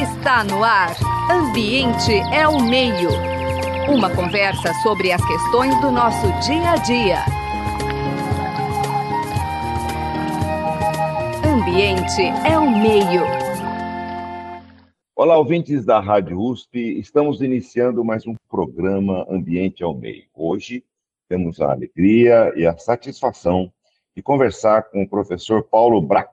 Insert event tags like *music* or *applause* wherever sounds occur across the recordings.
Está no ar. Ambiente é o meio. Uma conversa sobre as questões do nosso dia a dia. Ambiente é o meio. Olá, ouvintes da Rádio USP. Estamos iniciando mais um programa Ambiente ao Meio. Hoje temos a alegria e a satisfação de conversar com o professor Paulo Brack,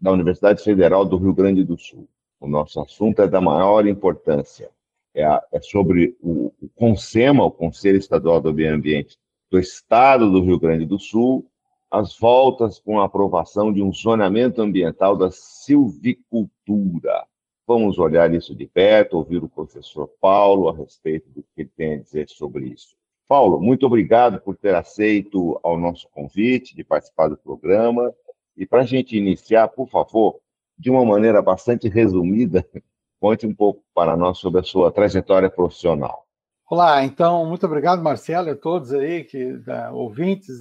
da Universidade Federal do Rio Grande do Sul. O nosso assunto é da maior importância. É, a, é sobre o, o CONSEMA, o Conselho Estadual do Meio Ambiente do Estado do Rio Grande do Sul, as voltas com a aprovação de um zoneamento ambiental da silvicultura. Vamos olhar isso de perto, ouvir o professor Paulo a respeito do que ele tem a dizer sobre isso. Paulo, muito obrigado por ter aceito ao nosso convite de participar do programa. E para a gente iniciar, por favor, de uma maneira bastante resumida, *laughs* conte um pouco para nós sobre a sua trajetória profissional. Olá, então, muito obrigado, Marcelo, e a todos aí, que, da, ouvintes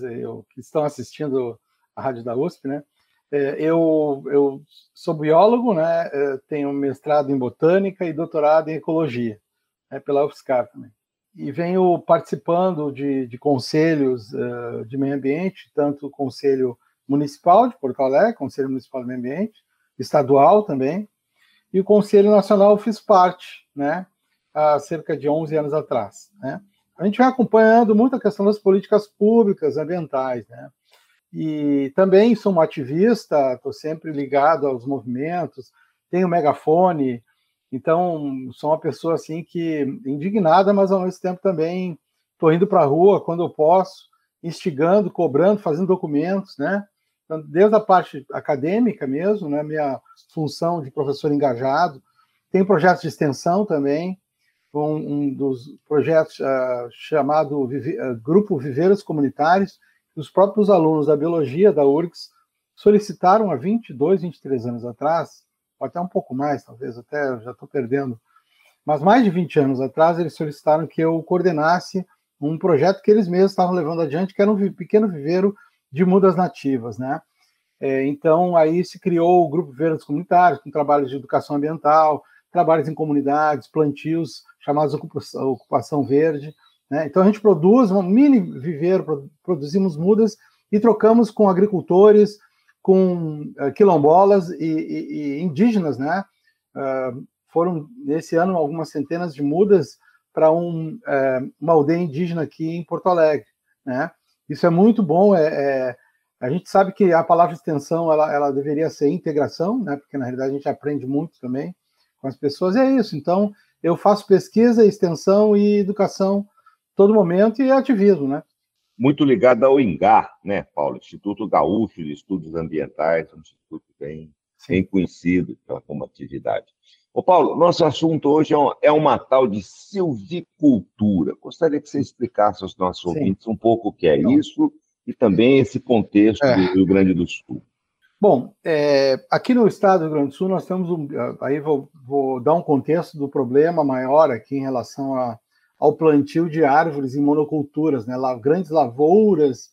que estão assistindo a Rádio da USP, né? É, eu, eu sou biólogo, né? É, tenho mestrado em botânica e doutorado em ecologia, né, pela UFSCar também. E venho participando de, de conselhos uh, de meio ambiente, tanto o Conselho Municipal de Porto Alegre, Conselho Municipal de Meio Ambiente, estadual também, e o Conselho Nacional fiz parte, né, há cerca de 11 anos atrás, né. A gente vai acompanhando muito a questão das políticas públicas ambientais, né, e também sou um ativista, estou sempre ligado aos movimentos, tenho megafone, então sou uma pessoa assim que indignada, mas ao mesmo tempo também estou indo para a rua quando eu posso, instigando, cobrando, fazendo documentos, né? Então, desde a parte acadêmica mesmo, né, minha função de professor engajado, tem projetos de extensão também, um, um dos projetos uh, chamado Vive, uh, Grupo Viveiros Comunitários, os próprios alunos da biologia da URGS solicitaram há 22, 23 anos atrás, ou até um pouco mais, talvez, até já estou perdendo, mas mais de 20 anos atrás, eles solicitaram que eu coordenasse um projeto que eles mesmos estavam levando adiante, que era um pequeno viveiro de mudas nativas, né? É, então, aí se criou o Grupo Verdes Comunitários, com trabalhos de educação ambiental, trabalhos em comunidades, plantios chamados ocupação, verde. Né? Então, a gente produz um mini viveiro, produzimos mudas e trocamos com agricultores, com uh, quilombolas e, e, e, indígenas, né? Uh, foram, nesse ano, algumas centenas de mudas para um, uh, uma aldeia indígena aqui em Porto Alegre, né? Isso é muito bom. É, é, a gente sabe que a palavra extensão ela, ela deveria ser integração, né? Porque na realidade a gente aprende muito também com as pessoas. E é isso. Então eu faço pesquisa, extensão e educação todo momento e ativismo, né? Muito ligado ao INGAR, né, Paulo? Instituto Gaúcho de Estudos Ambientais, um instituto bem, bem conhecido pela como atividade. Ô, Paulo, nosso assunto hoje é uma, é uma tal de silvicultura. Gostaria que você explicasse aos nossos Sim. ouvintes um pouco o que é isso e também esse contexto é. do Rio Grande do Sul. Bom, é, aqui no estado do Rio Grande do Sul nós temos um. Aí vou, vou dar um contexto do problema maior aqui em relação a, ao plantio de árvores em monoculturas, né? Grandes lavouras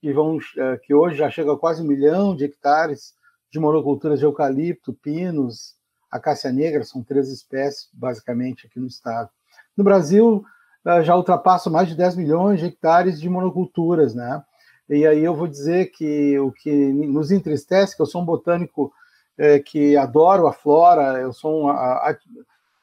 que, vão, é, que hoje já chegam a quase um milhão de hectares de monoculturas de eucalipto, pinos, a cássia negra, são três espécies, basicamente, aqui no estado. No Brasil, eh, já ultrapassa mais de 10 milhões de hectares de monoculturas, né? E aí eu vou dizer que o que nos entristece, que eu sou um botânico é, que adoro a flora, eu sou um, a, a,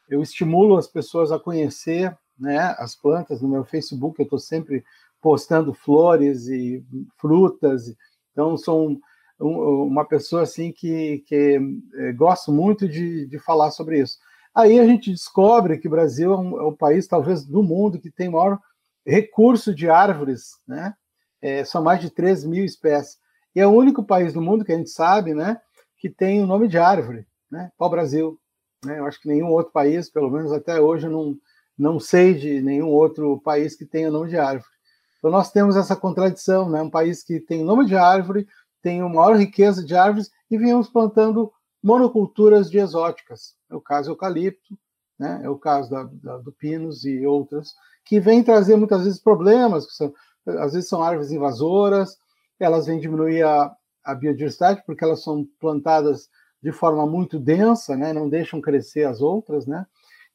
eu estimulo as pessoas a conhecer né, as plantas no meu Facebook, eu estou sempre postando flores e frutas, então um, uma pessoa assim que, que é, gosto muito de, de falar sobre isso. Aí a gente descobre que o Brasil é um, é um país, talvez, do mundo que tem maior recurso de árvores, né? É, são mais de 3 mil espécies. E é o único país do mundo que a gente sabe, né, que tem o nome de árvore, né? O Brasil. Né? Eu acho que nenhum outro país, pelo menos até hoje, eu não, não sei de nenhum outro país que tenha o nome de árvore. Então nós temos essa contradição, né? Um país que tem o nome de árvore, tem uma maior riqueza de árvores e viemos plantando monoculturas de exóticas. É o caso eucalipto, né? é o caso da, da, do pinus e outras, que vêm trazer muitas vezes problemas, que são, às vezes são árvores invasoras, elas vêm diminuir a, a biodiversidade porque elas são plantadas de forma muito densa, né, não deixam crescer as outras, né?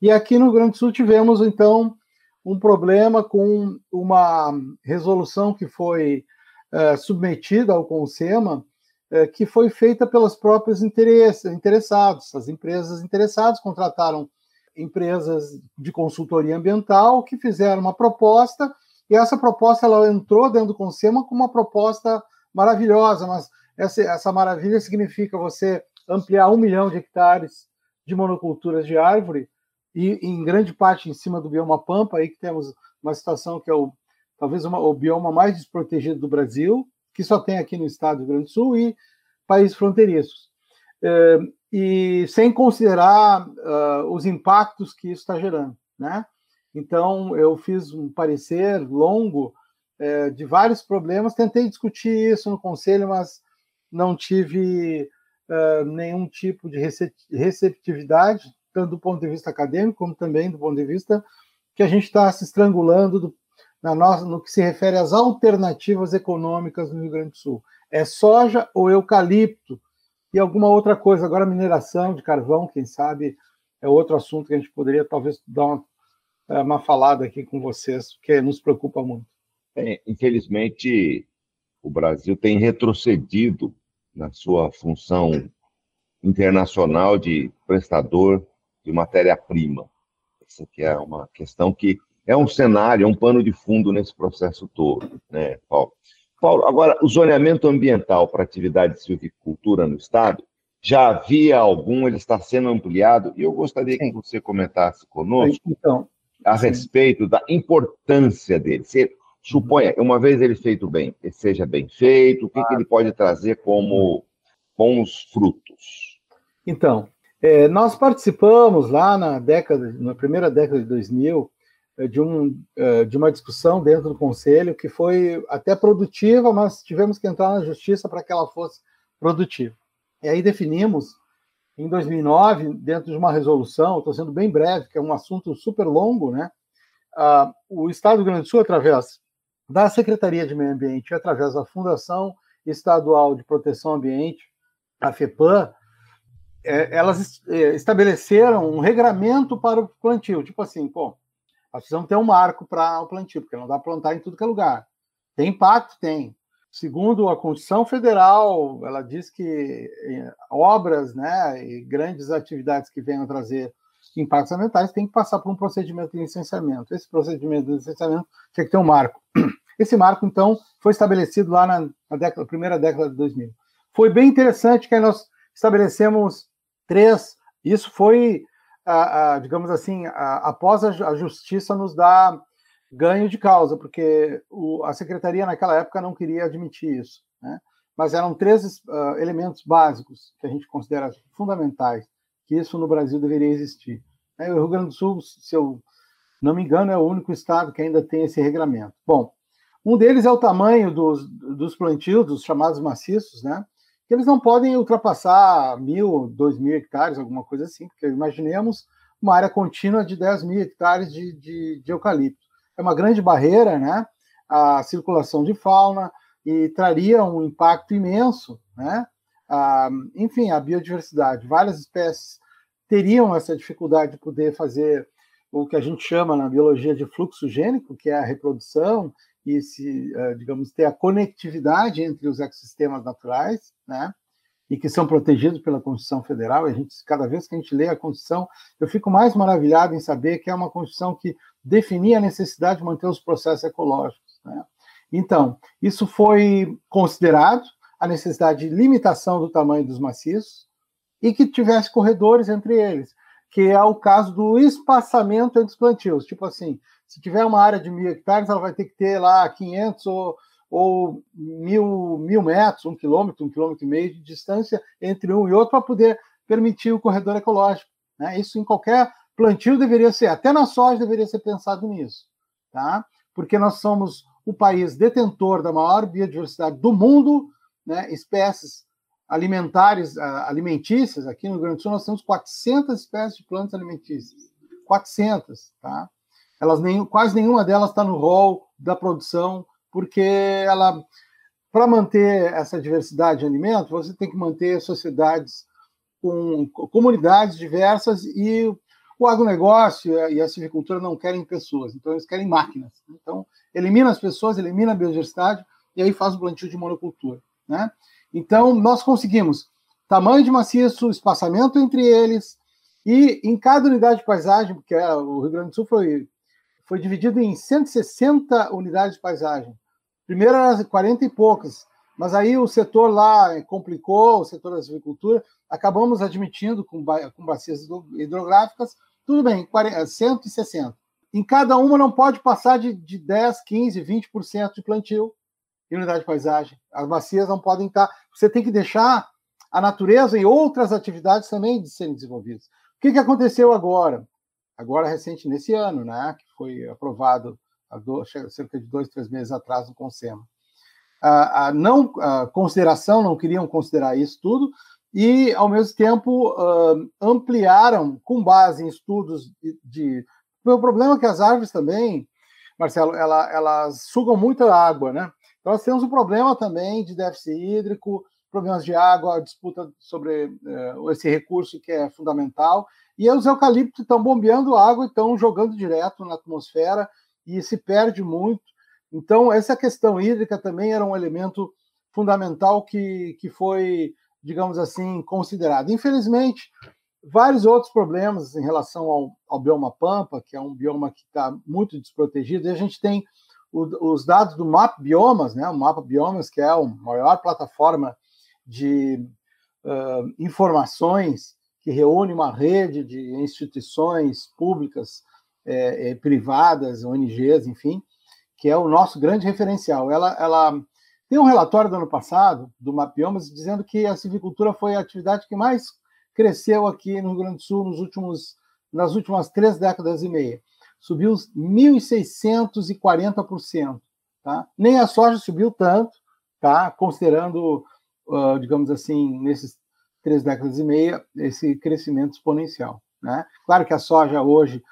E aqui no Rio Grande do Sul tivemos então um problema com uma resolução que foi é, submetida ao Consema, é, que foi feita pelos próprios interessados. As empresas interessadas contrataram empresas de consultoria ambiental que fizeram uma proposta e essa proposta ela entrou dentro do Consema como uma proposta maravilhosa, mas essa, essa maravilha significa você ampliar um milhão de hectares de monoculturas de árvore e em grande parte em cima do bioma pampa, aí que temos uma situação que é o, talvez uma, o bioma mais desprotegido do Brasil, que só tem aqui no estado do Rio Grande do Sul e países fronteiriços. É, e sem considerar uh, os impactos que isso está gerando, né? Então, eu fiz um parecer longo é, de vários problemas, tentei discutir isso no conselho, mas não tive uh, nenhum tipo de receptividade, tanto do ponto de vista acadêmico, como também do ponto de vista que a gente está se estrangulando do, na nossa, no que se refere às alternativas econômicas no Rio Grande do Sul. É soja ou eucalipto e alguma outra coisa. Agora, mineração de carvão, quem sabe, é outro assunto que a gente poderia talvez dar uma, é, uma falada aqui com vocês, que nos preocupa muito. É, infelizmente, o Brasil tem retrocedido na sua função internacional de prestador de matéria-prima. Essa aqui é uma questão que é um cenário, é um pano de fundo nesse processo todo, né, Paulo? Paulo, agora, o zoneamento ambiental para atividade de silvicultura no Estado, já havia algum, ele está sendo ampliado, e eu gostaria que você comentasse conosco então, a respeito da importância dele. Suponha, uma vez ele feito bem, ele seja bem feito, o que, que ele pode trazer como bons frutos? Então, é, nós participamos lá na década, na primeira década de 2000, é, de, um, é, de uma discussão dentro do Conselho que foi até produtiva, mas tivemos que entrar na Justiça para que ela fosse produtiva. E aí definimos, em 2009, dentro de uma resolução, estou sendo bem breve, que é um assunto super longo, né? Ah, o Estado do Rio Grande do Sul, através da Secretaria de Meio Ambiente, através da Fundação Estadual de Proteção Ambiente, a FEPAM, é, elas é, estabeleceram um regramento para o plantio. Tipo assim, pô, nós precisamos ter um marco para o plantio, porque não dá para plantar em tudo que é lugar. Tem impacto? Tem. Segundo a Constituição Federal, ela diz que é, obras né, e grandes atividades que venham trazer impactos ambientais têm que passar por um procedimento de licenciamento. Esse procedimento de licenciamento tinha que ter um marco. *clears throat* Esse marco, então, foi estabelecido lá na, na década, primeira década de 2000. Foi bem interessante que nós estabelecemos três. Isso foi, digamos assim, após a, justiça nos dar ganho de causa, porque a secretaria naquela época não queria admitir isso. Né? Mas eram três uh, elementos básicos que a gente considera fundamentais, que isso no Brasil deveria existir. O Rio Grande do Sul, se eu não me engano, é o único estado que ainda tem esse regramento. Bom, um deles é o tamanho dos, dos plantios, dos chamados maciços, né? Que eles não podem ultrapassar mil, dois mil hectares, alguma coisa assim, porque imaginemos uma área contínua de 10 mil hectares de, de, de eucalipto. É uma grande barreira, né? A circulação de fauna e traria um impacto imenso, né? Ah, enfim, a biodiversidade. Várias espécies teriam essa dificuldade de poder fazer o que a gente chama na biologia de fluxo gênico, que é a reprodução e se, eh, digamos, ter a conectividade entre os ecossistemas naturais, né? E que são protegidos pela Constituição Federal. A gente, cada vez que a gente lê a Constituição, eu fico mais maravilhado em saber que é uma Constituição que definia a necessidade de manter os processos ecológicos. Né? Então, isso foi considerado a necessidade de limitação do tamanho dos maciços e que tivesse corredores entre eles, que é o caso do espaçamento entre os plantios. Tipo assim, se tiver uma área de mil hectares, ela vai ter que ter lá 500 ou, ou mil, mil metros, um quilômetro, um quilômetro e meio de distância entre um e outro para poder permitir o corredor ecológico. Né? Isso em qualquer plantio deveria ser, até na soja deveria ser pensado nisso, tá? Porque nós somos o país detentor da maior biodiversidade do mundo, né? espécies alimentares, alimentícias, aqui no Rio Grande do Sul nós temos 400 espécies de plantas alimentícias. 400, tá? Elas nem, quase nenhuma delas está no rol da produção, porque ela, para manter essa diversidade de alimentos, você tem que manter sociedades com comunidades diversas e o agronegócio e a silvicultura não querem pessoas, então eles querem máquinas. Então, elimina as pessoas, elimina a biodiversidade e aí faz o plantio de monocultura. Né? Então, nós conseguimos tamanho de maciço, espaçamento entre eles, e em cada unidade de paisagem, porque é, o Rio Grande do Sul foi, foi dividido em 160 unidades de paisagem. Primeiro era 40 e poucas, mas aí o setor lá complicou, o setor da silvicultura, acabamos admitindo com, com bacias hidrográficas, tudo bem, 40, 160. Em cada uma não pode passar de, de 10, 15, 20% de plantio em unidade de paisagem. As bacias não podem estar. Você tem que deixar a natureza e outras atividades também de serem desenvolvidas. O que, que aconteceu agora? Agora, recente, nesse ano, né, que foi aprovado há cerca de dois, três meses atrás no Consema. A, a não a consideração, não queriam considerar isso tudo, e, ao mesmo tempo, uh, ampliaram, com base em estudos de, de. O problema é que as árvores também, Marcelo, ela, elas sugam muita água, né? Então, nós temos um problema também de déficit hídrico, problemas de água, disputa sobre uh, esse recurso que é fundamental. E os eucaliptos estão bombeando água e estão jogando direto na atmosfera e se perde muito. Então, essa questão hídrica também era um elemento fundamental que, que foi digamos assim, considerado. Infelizmente, vários outros problemas em relação ao, ao bioma Pampa, que é um bioma que está muito desprotegido, e a gente tem o, os dados do Map Biomas, né? o Mapa Biomas, que é a maior plataforma de uh, informações que reúne uma rede de instituições públicas, é, é, privadas, ONGs, enfim, que é o nosso grande referencial. Ela, ela tem um relatório do ano passado, do Mapiomas, dizendo que a silvicultura foi a atividade que mais cresceu aqui no Rio Grande do Sul nos últimos, nas últimas três décadas e meia. Subiu 1.640%. Tá? Nem a soja subiu tanto, tá? considerando, uh, digamos assim, nesses três décadas e meia, esse crescimento exponencial. Né? Claro que a soja hoje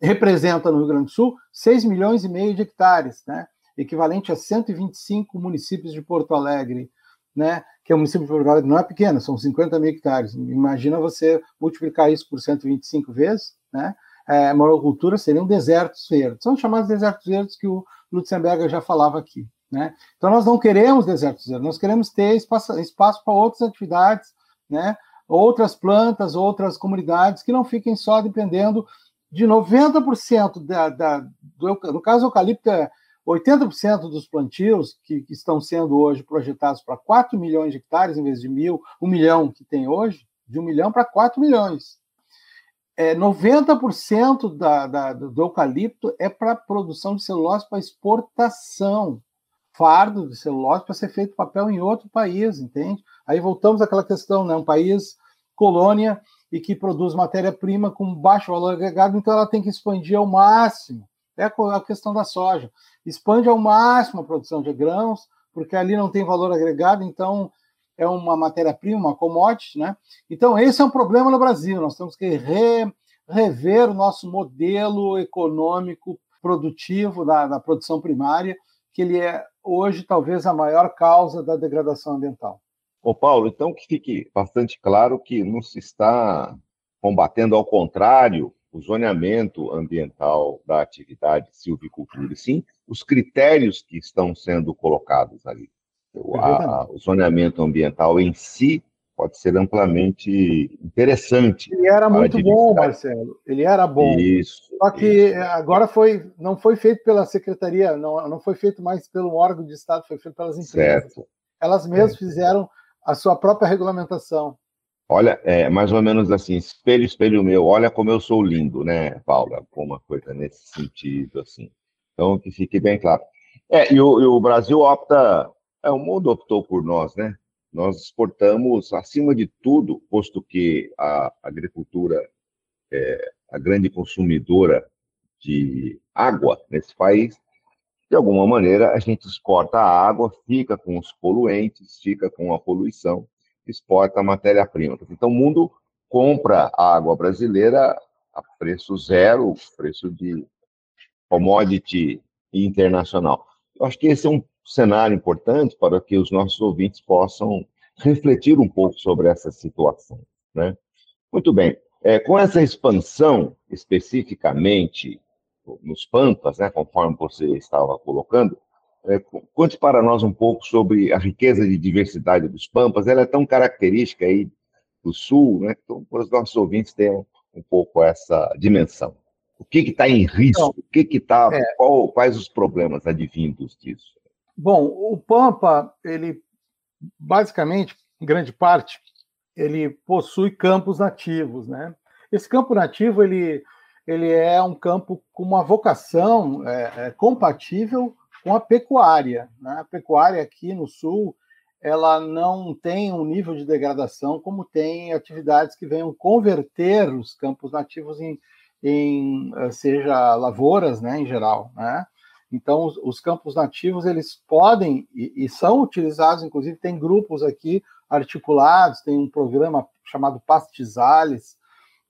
representa no Rio Grande do Sul 6 milhões e meio de hectares, né? equivalente a 125 municípios de Porto Alegre, né? Que é o município de Porto Alegre não é pequeno, são 50 mil hectares. Imagina você multiplicar isso por 125 vezes, né? É, monocultura seriam desertos verdes. São chamados desertos verdes que o Lutzenberger já falava aqui, né? Então nós não queremos desertos verdes, nós queremos ter espaço, espaço para outras atividades, né? Outras plantas, outras comunidades que não fiquem só dependendo de 90% da, da do, no caso eucalipto é 80% dos plantios que, que, estão sendo hoje projetados para 4 milhões de hectares, em vez de mil, um milhão que tem hoje, de um milhão para 4 milhões. É, 90% da, da, do eucalipto é para produção de celulose para exportação. Fardo de celulose para ser feito papel em outro país, entende? Aí voltamos àquela questão, né? Um país colônia e que produz matéria-prima com baixo valor agregado, então ela tem que expandir ao máximo. É a questão da soja expande ao máximo a produção de grãos, porque ali não tem valor agregado, então é uma matéria-prima, uma commodity, né? Então, esse é um problema no Brasil. Nós temos que re, rever o nosso modelo econômico produtivo da, da produção primária, que ele é hoje talvez a maior causa da degradação ambiental. Ô Paulo, então que fique bastante claro que não se está combatendo, ao contrário, o zoneamento ambiental da atividade silvicultura, sim os critérios que estão sendo colocados ali. O, a, o zoneamento ambiental em si pode ser amplamente interessante. Ele era muito bom, Marcelo. Ele era bom. Isso. Só que isso. agora foi, não foi feito pela secretaria, não, não foi feito mais pelo órgão de Estado, foi feito pelas empresas. Certo. Elas mesmas é. fizeram a sua própria regulamentação. Olha, é mais ou menos assim, espelho, espelho meu, olha como eu sou lindo, né, Paula? Uma coisa nesse sentido, assim. Então, que fique bem claro. É, e o, e o Brasil opta, é, o mundo optou por nós, né? Nós exportamos, acima de tudo, posto que a agricultura é a grande consumidora de água nesse país, de alguma maneira a gente exporta a água, fica com os poluentes, fica com a poluição, exporta matéria-prima. Então, o mundo compra a água brasileira a preço zero, preço de commodity internacional. Eu acho que esse é um cenário importante para que os nossos ouvintes possam refletir um pouco sobre essa situação. Né? Muito bem. É, com essa expansão, especificamente nos Pampas, né, conforme você estava colocando, é, conte para nós um pouco sobre a riqueza de diversidade dos Pampas. Ela é tão característica aí do Sul, né? Então, para os nossos ouvintes tenham um pouco essa dimensão. O que está em risco? Então, o que está? É, quais os problemas advindos disso? Bom, o Pampa, ele basicamente, grande parte, ele possui campos nativos, né? Esse campo nativo ele ele é um campo com uma vocação é, é, compatível com a pecuária. Né? A pecuária aqui no sul ela não tem um nível de degradação como tem atividades que venham converter os campos nativos em, em eh, seja lavouras, né, em geral, né? Então, os, os campos nativos eles podem e, e, são utilizados, inclusive tem grupos aqui articulados, tem um programa chamado Pastizales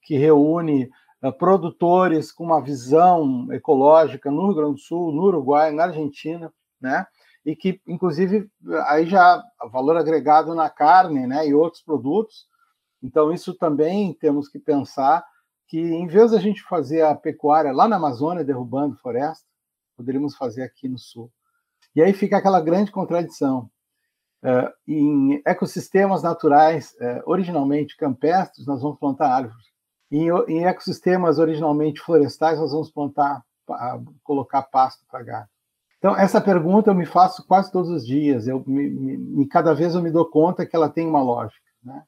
que reúne uh, produtores com uma visão ecológica no Rio Grande do Sul, no Uruguai, na Argentina, né? E que, inclusive, aí já valor agregado na carne, né, e outros produtos. Então, isso também temos que pensar que, em vez da gente fazer a pecuária lá na Amazônia, derrubando floresta, poderíamos fazer aqui no Sul. E aí fica aquela grande contradição. Uh, em ecossistemas naturais, uh, originalmente campestres, nós vamos plantar árvores. Em, em ecossistemas originalmente florestais, nós vamos plantar, colocar pasto para gado. Então, essa pergunta eu me faço quase todos os dias. Eu me, me, cada vez eu me dou conta que ela tem uma lógica. Né?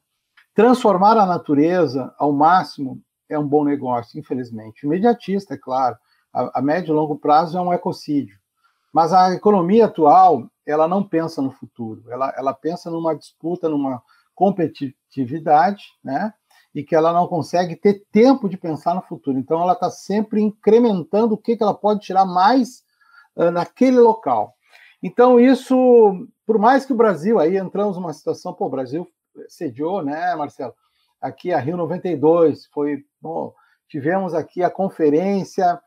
Transformar a natureza ao máximo é um bom negócio, infelizmente. Imediatista, é claro a, a médio e longo prazo é um ecocídio. Mas a economia atual, ela não pensa no futuro, ela, ela pensa numa disputa, numa competitividade, né? E que ela não consegue ter tempo de pensar no futuro. Então, ela está sempre incrementando o que, que ela pode tirar mais uh, naquele local. Então, isso, por mais que o Brasil, aí entramos numa situação, pô, o Brasil sediou, né, Marcelo? Aqui a Rio 92, foi, bom, tivemos aqui a conferência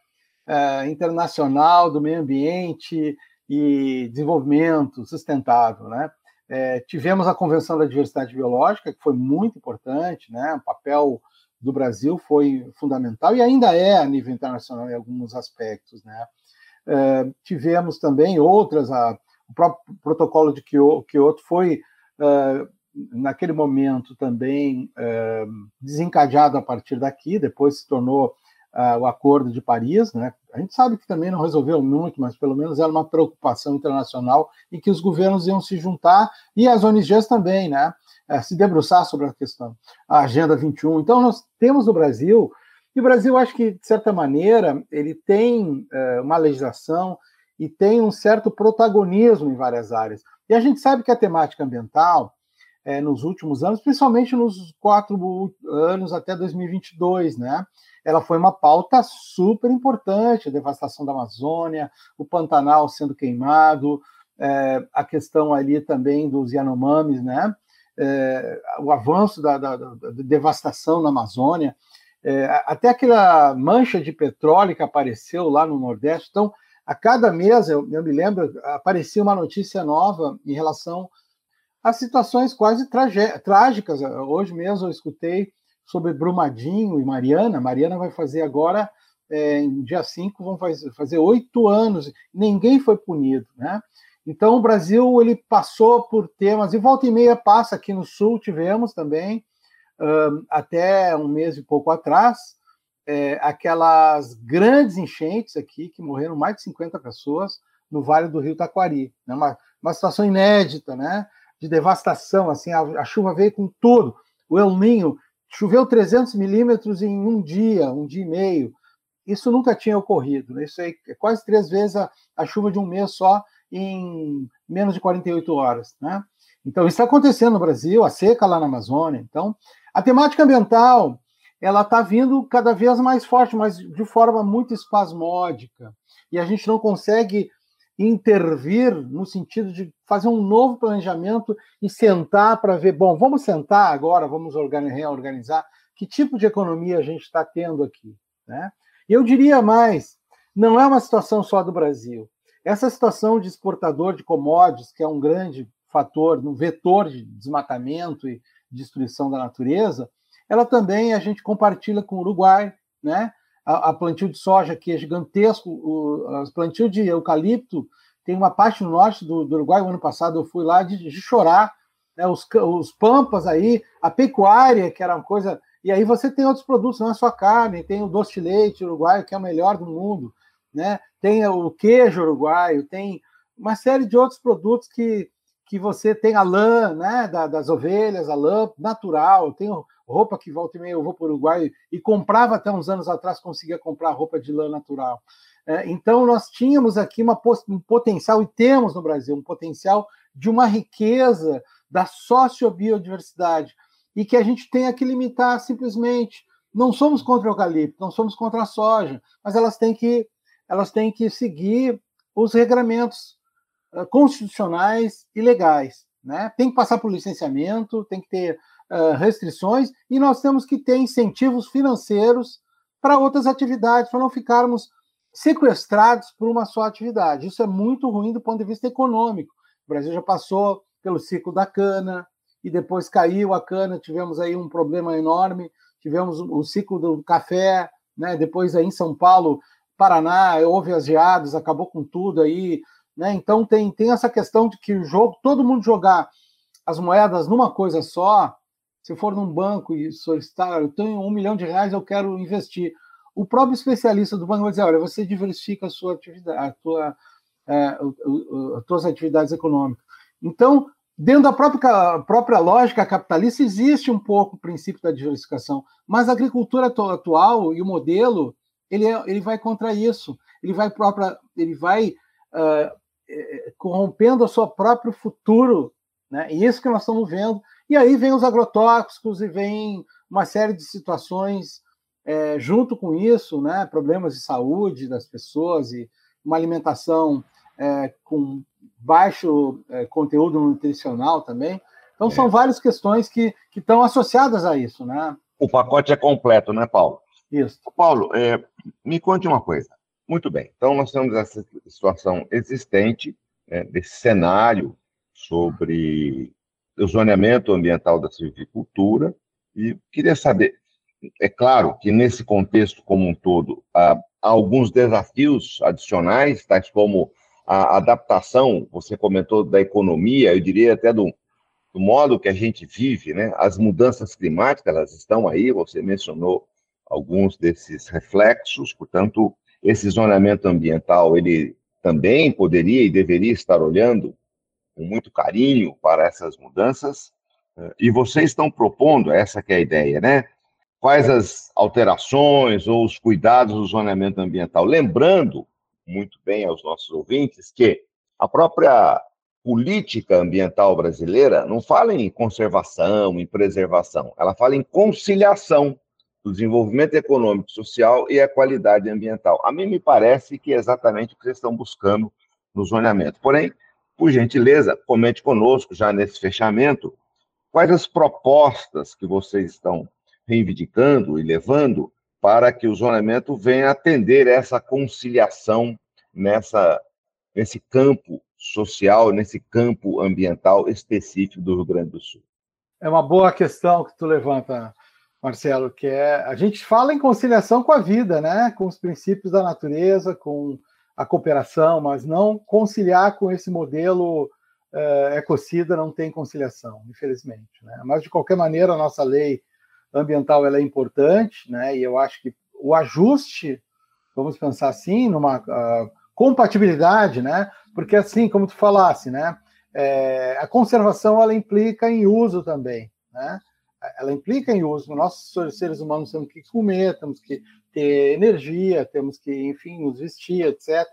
uh, internacional do meio ambiente e desenvolvimento sustentável, né? É, tivemos a Convenção da Diversidade Biológica, que foi muito importante, né? O papel do Brasil foi fundamental e ainda é a nível internacional em alguns aspectos, né? É, tivemos também outras, a, o próprio protocolo de Kyoto foi, naquele momento, também desencadeado a partir daqui, depois se tornou o Acordo de Paris, né? A gente sabe que também não resolveu muito, mas pelo menos era uma preocupação internacional e que os governos iam se juntar e as ONGs também, né? Uh, se debruçar sobre a questão, a Agenda 21. Então, nós temos no Brasil, e o Brasil, acho que, de certa maneira, ele tem uh, uma legislação e tem um certo protagonismo em várias áreas. E a gente sabe que a temática ambiental, é, nos últimos anos, principalmente nos quatro anos até 2022, né? ela foi uma pauta super importante, a devastação da Amazônia, o Pantanal sendo queimado, é, a questão ali também dos Yanomamis, né? É, o avanço da, da, da, devastação na Amazônia, é, até aquela mancha de petróleo que apareceu lá no Nordeste. Então, a cada mês, eu, eu me lembro, aparecia uma notícia nova em relação a situações quase trágicas. Hoje mesmo eu escutei sobre Brumadinho e Mariana. Mariana vai fazer agora, é, em dia 5, vão fazer oito anos. Ninguém foi punido, né? Então, o Brasil ele passou por temas, e volta e meia passa aqui no Sul, tivemos também, um, até um mês e pouco atrás, é, aquelas grandes enchentes aqui, que morreram mais de 50 pessoas no Vale do Rio Taquari. Né? Uma, uma situação inédita, né? De devastação, assim, a, a chuva veio com tudo. O El Ninho Choveu 300 milímetros em um dia, um dia e meio. Isso nunca tinha ocorrido. Né? Isso é quase três vezes a, a, chuva de um mês só em menos de 48 horas. Né? Então, isso está acontecendo no Brasil, a seca lá na Amazônia. Então, a temática ambiental ela está vindo cada vez mais forte, mas de forma muito espasmódica. E a gente não consegue intervir no sentido de fazer um novo planejamento e sentar para ver, bom, vamos sentar agora, vamos reorganizar que tipo de economia a gente está tendo aqui. Né? Eu diria mais, não é uma situação só do Brasil. Essa situação de exportador de commodities, que é um grande fator, um vetor de desmatamento e destruição da natureza, ela também a gente compartilha com o Uruguai, né? A, plantio de soja que é gigantesco, o plantio de eucalipto tem uma parte no norte do, do Uruguai. O ano passado eu fui lá de, de chorar, né? Os, os pampas aí, a pecuária que era uma coisa e aí você tem outros produtos, não é só carne, tem o doce de leite uruguaio, que é o melhor do mundo, né? Tem o queijo uruguaio, tem uma série de outros produtos que, que você tem a lã, né, da, das ovelhas, a lã natural, tem roupa que volta e meia eu vou para o Uruguai e comprava até uns anos atrás, conseguia comprar roupa de lã natural. É, então, nós tínhamos aqui uma, um potencial, e temos no Brasil, um potencial de uma riqueza da sociobiodiversidade, e que a gente tenha que limitar simplesmente. Não somos contra o eucalipto, não somos contra a soja, mas elas têm que, elas têm que seguir os regramentos uh, constitucionais e legais. Né? Tem que passar por licenciamento, tem que ter restrições, e nós temos que ter incentivos financeiros para outras atividades, para não ficarmos sequestrados por uma só atividade. Isso é muito ruim do ponto de vista econômico. O Brasil já passou pelo ciclo da cana, e depois caiu a cana, tivemos aí um problema enorme, tivemos o ciclo do café, né? depois aí em São Paulo, Paraná, houve as geadas, acabou com tudo aí, né? Então tem, tem essa questão de que o jogo, todo mundo jogar as moedas numa coisa só, se for num banco e solicitar, eu tenho um milhão de reais, eu quero investir. O próprio especialista do banco vai dizer, olha, você diversifica a sua atividade, a tua, é, as tuas atividades econômicas. Então, Dentro da própria, própria lógica capitalista, existe um pouco o princípio da diversificação, mas a agricultura atual e o modelo ele, é, ele vai contra isso. Ele vai, própria, ele vai uh, corrompendo o seu próprio futuro. Né? E isso que nós estamos vendo. E aí vem os agrotóxicos e vem uma série de situações é, junto com isso, né? problemas de saúde das pessoas e uma alimentação é, com baixo é, conteúdo nutricional também. Então, é. são várias questões que, que estão associadas a isso, né? O pacote é completo, né, Paulo? Isso. Paulo, é, me conte uma coisa. Muito bem. Então, nós temos essa situação existente, né, desse cenário sobre o zoneamento ambiental da silvicultura, e queria saber, é claro que nesse contexto como um todo, há, alguns desafios adicionais, tais como a adaptação, você comentou da economia, eu diria até do, do modo que a gente vive, né? As mudanças climáticas, elas estão aí, você mencionou alguns desses reflexos, portanto, esse zonamento ambiental, ele também poderia e deveria estar olhando com muito carinho para essas mudanças, e vocês estão propondo, essa que é a ideia, né? Quais as alterações ou os cuidados do zonamento ambiental? Lembrando muito bem aos nossos ouvintes que a própria política ambiental brasileira não fala em conservação, em preservação, ela fala em conciliação do desenvolvimento econômico, social e a qualidade ambiental. A mim me parece que é exatamente o que vocês estão buscando no zoneamento. Porém, por gentileza, comente conosco já nesse fechamento quais as propostas que vocês estão reivindicando e levando para que o zonamento venha atender essa conciliação nessa, nesse campo social, nesse campo ambiental específico do Rio Grande do Sul. É uma boa questão que tu levanta, Marcelo, que é a gente fala em conciliação com a vida, né? Com os princípios da natureza, com a cooperação, mas não conciliar com esse modelo é, ecocida não tem conciliação, infelizmente. Né? Mas de qualquer maneira a nossa lei ambiental ela é importante, né? E eu acho que o ajuste, vamos pensar assim, numa uh, compatibilidade, né? Porque assim, como tu falasse, né? É, a conservação ela implica em uso também, né? Ela implica em uso. Nós seres humanos temos que comer, temos que ter energia, temos que, enfim, nos vestir, etc.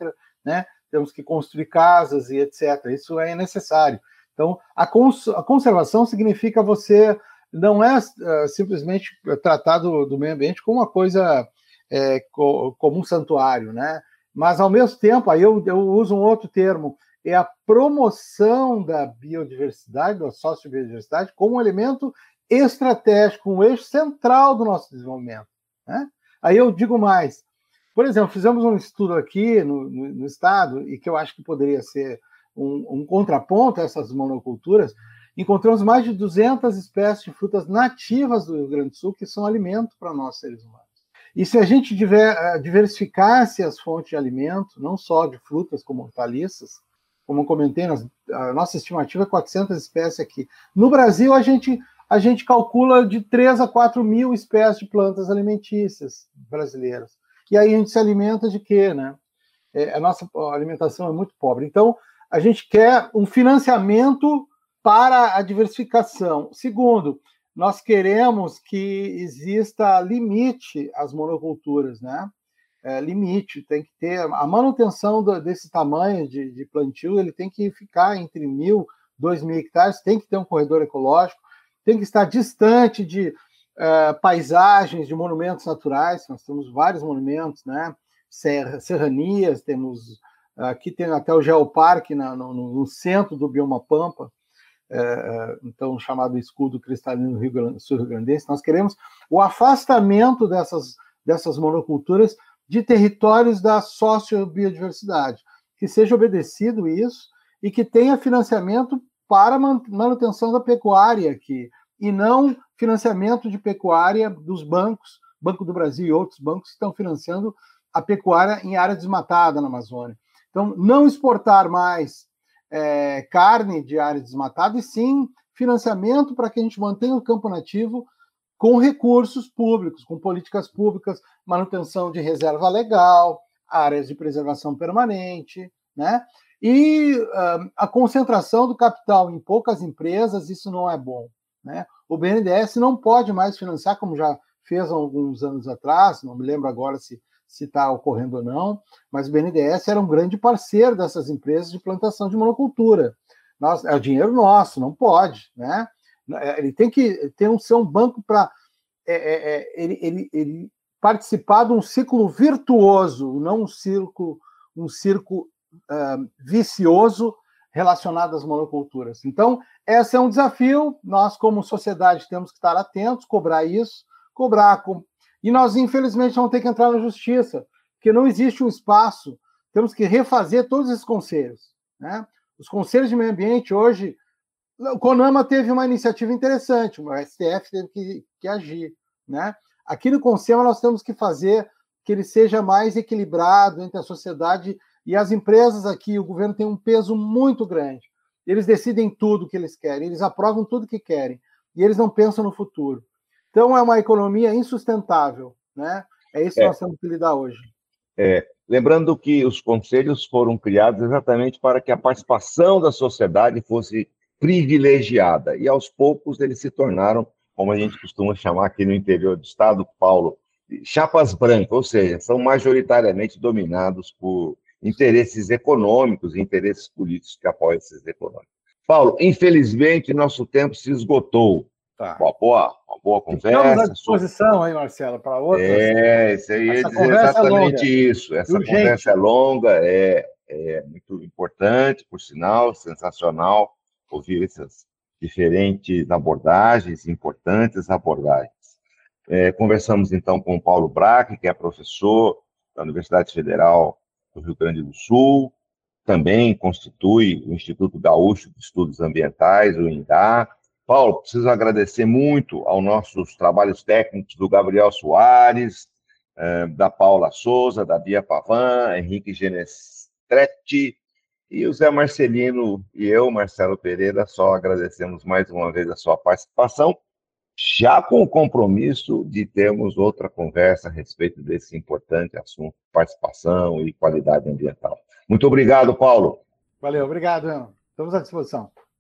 Né? Temos que construir casas e etc. Isso é necessário. Então, a, cons a conservação significa você não é uh, simplesmente tratar do, do, meio ambiente como uma coisa é, co, como um santuário, né? Mas ao mesmo tempo, aí eu, eu uso um outro termo, é a promoção da biodiversidade, da sociobiodiversidade, como um elemento estratégico, um eixo central do nosso desenvolvimento. Né? Aí eu digo mais. Por exemplo, fizemos um estudo aqui no, no, no estado, e que eu acho que poderia ser um, um contraponto a essas monoculturas, encontramos mais de 200 espécies de frutas nativas do Rio Grande do Sul que são alimento para nós seres humanos. E se a gente diver, eh, diversificasse as fontes de alimento, não só de frutas como hortaliças, como comentei, a nossa estimativa é 400 espécies aqui. No Brasil, a gente, a gente calcula de 3 a 4 mil espécies de plantas alimentícias brasileiras. E aí a gente se alimenta de quê, né? É, a nossa alimentação é muito pobre. Então, a gente quer um financiamento para a diversificação. Segundo, nós queremos que exista limite às monoculturas, né? É, limite, tem que ter a manutenção do, desse tamanho de, de, plantio, ele tem que ficar entre mil, dois mil hectares, tem que ter um corredor ecológico, tem que estar distante de uh, paisagens, de monumentos naturais. Nós temos vários monumentos, né? Serra, serranias, temos aqui tem até o Geoparque na, no, no, centro do Bioma Pampa, é, então chamado escudo cristalino Rio Sul-Rio-Grandense. Nós queremos o afastamento dessas, dessas monoculturas de territórios da sociobiodiversidade, que seja obedecido isso e que tenha financiamento para manutenção da pecuária aqui, e não financiamento de pecuária dos bancos, Banco do Brasil e outros bancos que estão financiando a pecuária em área desmatada na Amazônia. Então, não exportar mais é, carne de área desmatada, e sim financiamento para que a gente mantenha o campo nativo com recursos públicos, com políticas públicas, manutenção de reserva legal, áreas de preservação permanente, né? E uh, a concentração do capital em poucas empresas, isso não é bom. Né? O BNDES não pode mais financiar, como já fez há alguns anos atrás, não me lembro agora se está ocorrendo ou não, mas o BNDES era um grande parceiro dessas empresas de plantação de monocultura. Nós, é o dinheiro nosso, não pode, né? É, ele tem que ter um, ser um banco para é, é, é, ele, ele, ele, participar de um ciclo virtuoso, não um circo, um circo vicioso relacionado às monoculturas. Então, esse é um desafio. Nós, como sociedade, temos que estar atentos, cobrar isso, cobrar com, e nós, infelizmente, vamos ter que entrar na justiça, porque não existe um espaço. Temos que refazer todos esses conselhos. Né? Os conselhos de meio ambiente hoje. O CONAMA teve uma iniciativa interessante, o STF teve que, que agir. Né? Aqui no Conselho, nós temos que fazer que ele seja mais equilibrado entre a sociedade e as empresas aqui. O governo tem um peso muito grande. Eles decidem tudo que eles querem, eles aprovam tudo que querem, e eles não pensam no futuro. Então, é uma economia insustentável, né? É isso que é. nós temos que lidar hoje. É, lembrando que os conselhos foram criados exatamente para que a participação da sociedade fosse privilegiada, e aos poucos eles se tornaram, como a gente costuma chamar aqui no interior do estado, Paulo, chapas brancas, ou seja, são majoritariamente dominados por interesses econômicos, interesses políticos que apoiam esses econômicos. Paulo, infelizmente, nosso tempo se esgotou. Tá. Uma boa, uma boa conversa. Estamos à disposição aí, Marcelo, para outras. É, isso aí ia dizer é exatamente é isso. Essa Urgente. conversa é longa, é, é muito importante, por sinal, sensacional ouvir essas diferentes abordagens, importantes abordagens. É, conversamos então com o Paulo Braque, que é professor da Universidade Federal do Rio Grande do Sul, também constitui o Instituto Gaúcho de Estudos Ambientais, o INGA, Paulo, preciso agradecer muito aos nossos trabalhos técnicos do Gabriel Soares, eh, da Paula Souza, da Bia Pavan, Henrique Genestretti, e o Zé Marcelino e eu, Marcelo Pereira, só agradecemos mais uma vez a sua participação, já com o compromisso de termos outra conversa a respeito desse importante assunto, participação e qualidade ambiental. Muito obrigado, Paulo. Valeu, obrigado, Ana. Estamos à disposição.